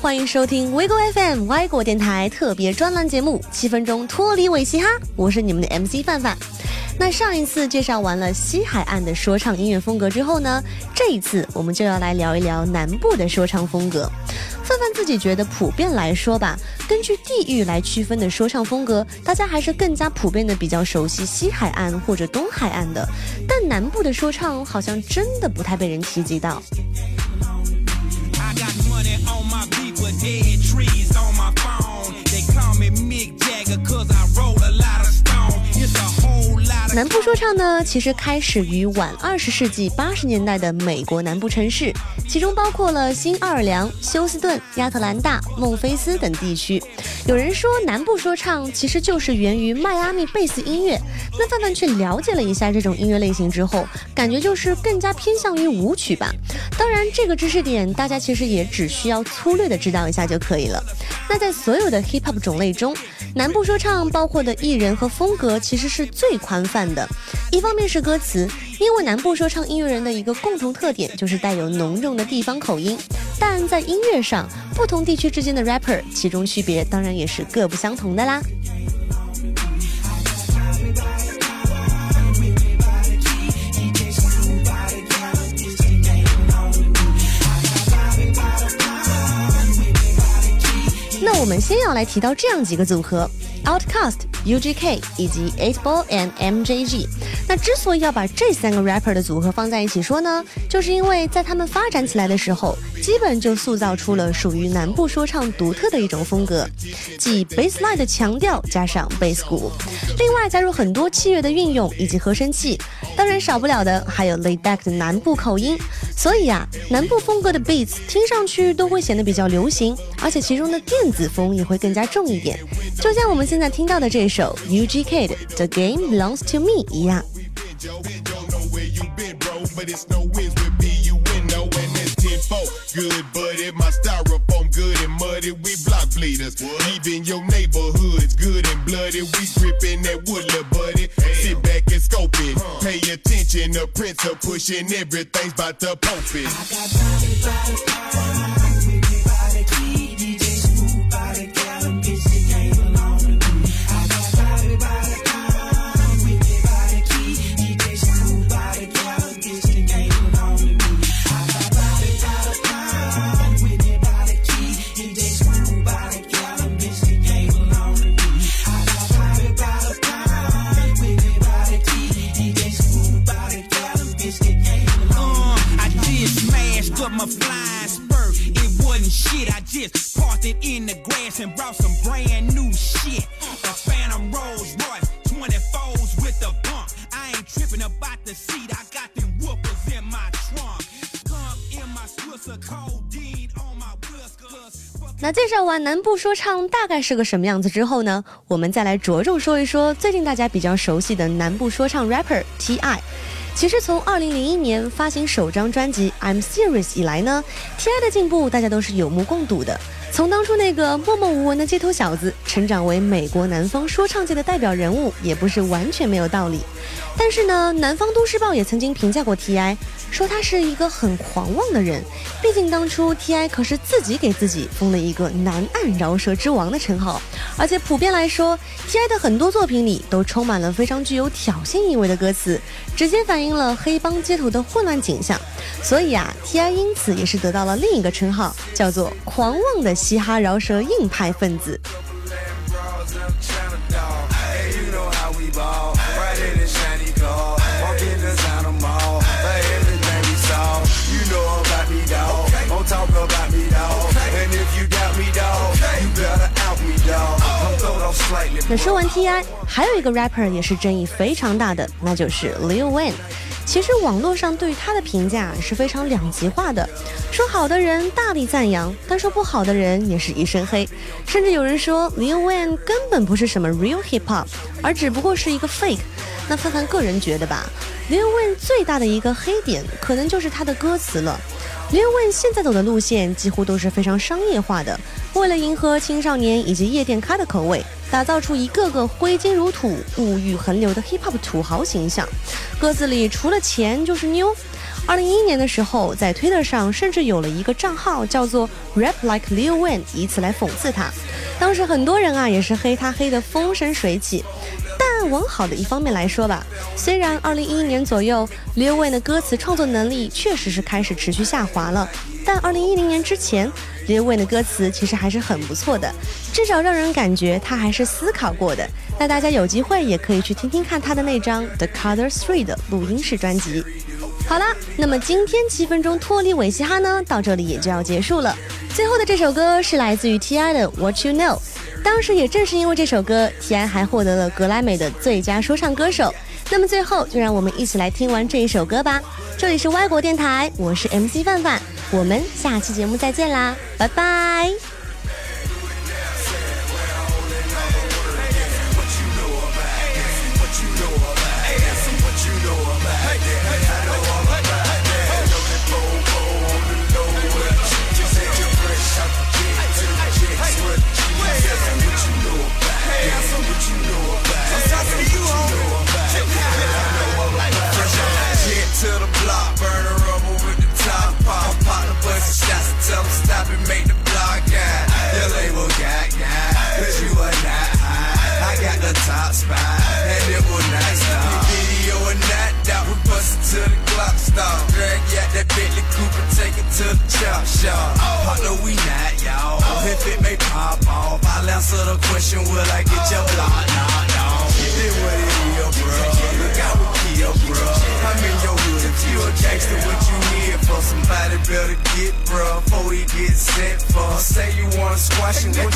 欢迎收听 WeGo FM 外国电台特别专栏节目《七分钟脱离伪嘻哈》，我是你们的 MC 范范。那上一次介绍完了西海岸的说唱音乐风格之后呢，这一次我们就要来聊一聊南部的说唱风格。范范自己觉得，普遍来说吧，根据地域来区分的说唱风格，大家还是更加普遍的比较熟悉西海岸或者东海岸的，但南部的说唱好像真的不太被人提及到。南部说唱呢，其实开始于晚二十世纪八十年代的美国南部城市，其中包括了新奥尔良、休斯顿、亚特兰大、孟菲斯等地区。有人说南部说唱其实就是源于迈阿密贝斯音乐。那范范去了解了一下这种音乐类型之后，感觉就是更加偏向于舞曲吧。当然，这个知识点大家其实也只需要粗略的知道一下就可以了。那在所有的 hip hop 种类中，南部说唱包括的艺人和风格其实是最宽泛的。的一方面是歌词，因为南部说唱音乐人的一个共同特点就是带有浓重的地方口音，但在音乐上，不同地区之间的 rapper 其中区别当然也是各不相同的啦。那我们先要来提到这样几个组合：Outcast。UGK 以及 Eight Ball and MJG，那之所以要把这三个 rapper 的组合放在一起说呢，就是因为在他们发展起来的时候，基本就塑造出了属于南部说唱独特的一种风格，即 bassline 的强调加上 bass 鼓，另外加入很多器乐的运用以及合成器，当然少不了的还有 laid back 的南部口音。所以啊，南部风格的 beats 听上去都会显得比较流行，而且其中的电子风也会更加重一点，就像我们现在听到的这首 UGK 的 The Game Belongs to Me 一样。Good, but it my styrofoam good and muddy. We block bleeders. Even your neighborhood's good and bloody. We gripping that wood, little buddy. Sit back and scope it. Pay attention, the prince are pushing everything's about to pope it. I got just parked it in the grass and brought some brand new shit. A Phantom Rolls Royce, 24s with a bump. I ain't tripping about the seat, I got them whoopers in my trunk. Come in my Swisher codeine on my whiskers. 那介绍完南部说唱大概是个什么样子之后呢，我们再来着重说一说最近大家比较熟悉的南部说唱 rapper T.I。 其实从二零零一年发行首张专辑《I'm Serious》以来呢，T.I 的进步大家都是有目共睹的。从当初那个默默无闻的街头小子，成长为美国南方说唱界的代表人物，也不是完全没有道理。但是呢，南方都市报也曾经评价过 T.I，说他是一个很狂妄的人。毕竟当初 T.I 可是自己给自己封了一个“南岸饶舌之王”的称号，而且普遍来说，T.I 的很多作品里都充满了非常具有挑衅意味的歌词，直接反映了黑帮街头的混乱景象。所以啊，T.I 因此也是得到了另一个称号，叫做“狂妄的”。嘻哈饶舌硬派分子。那说完 T.I，还有一个 rapper 也是争议非常大的，那就是 Lil Wayne。其实网络上对于他的评价是非常两极化的，说好的人大力赞扬，但说不好的人也是一身黑，甚至有人说 Lil Wayne 根本不是什么 real hip hop，而只不过是一个 fake。那范范个人觉得吧，Lil Wayne 最大的一个黑点可能就是他的歌词了。Lil Wayne 现在走的路线几乎都是非常商业化的，为了迎合青少年以及夜店咖的口味。打造出一个个挥金如土、物欲横流的 hip hop 土豪形象，歌词里除了钱就是妞，二零一一年的时候，在 Twitter 上甚至有了一个账号叫做 Rap Like Lil Wayne，以此来讽刺他。当时很多人啊也是黑他黑的风生水起。往好的一方面来说吧，虽然二零一一年左右 Lil Wayne 的歌词创作能力确实是开始持续下滑了，但二零一零年之前。Lil Wayne 的歌词其实还是很不错的，至少让人感觉他还是思考过的。那大家有机会也可以去听听看他的那张 The Color Three 的录音室专辑。好了，那么今天七分钟脱离伪嘻哈呢，到这里也就要结束了。最后的这首歌是来自于 T.I 的 What You Know，当时也正是因为这首歌，T.I 还获得了格莱美的最佳说唱歌手。那么最后，就让我们一起来听完这一首歌吧。这里是外国电台，我是 MC 范范。我们下期节目再见啦，拜拜。question, will I get your block? Nah, nah, Then what is your bro? Look out with Kia, bro. I'm in your hood. If you a gangster, what you need for? Somebody better get, bro, before he get sent for. Say you wanna squash him, what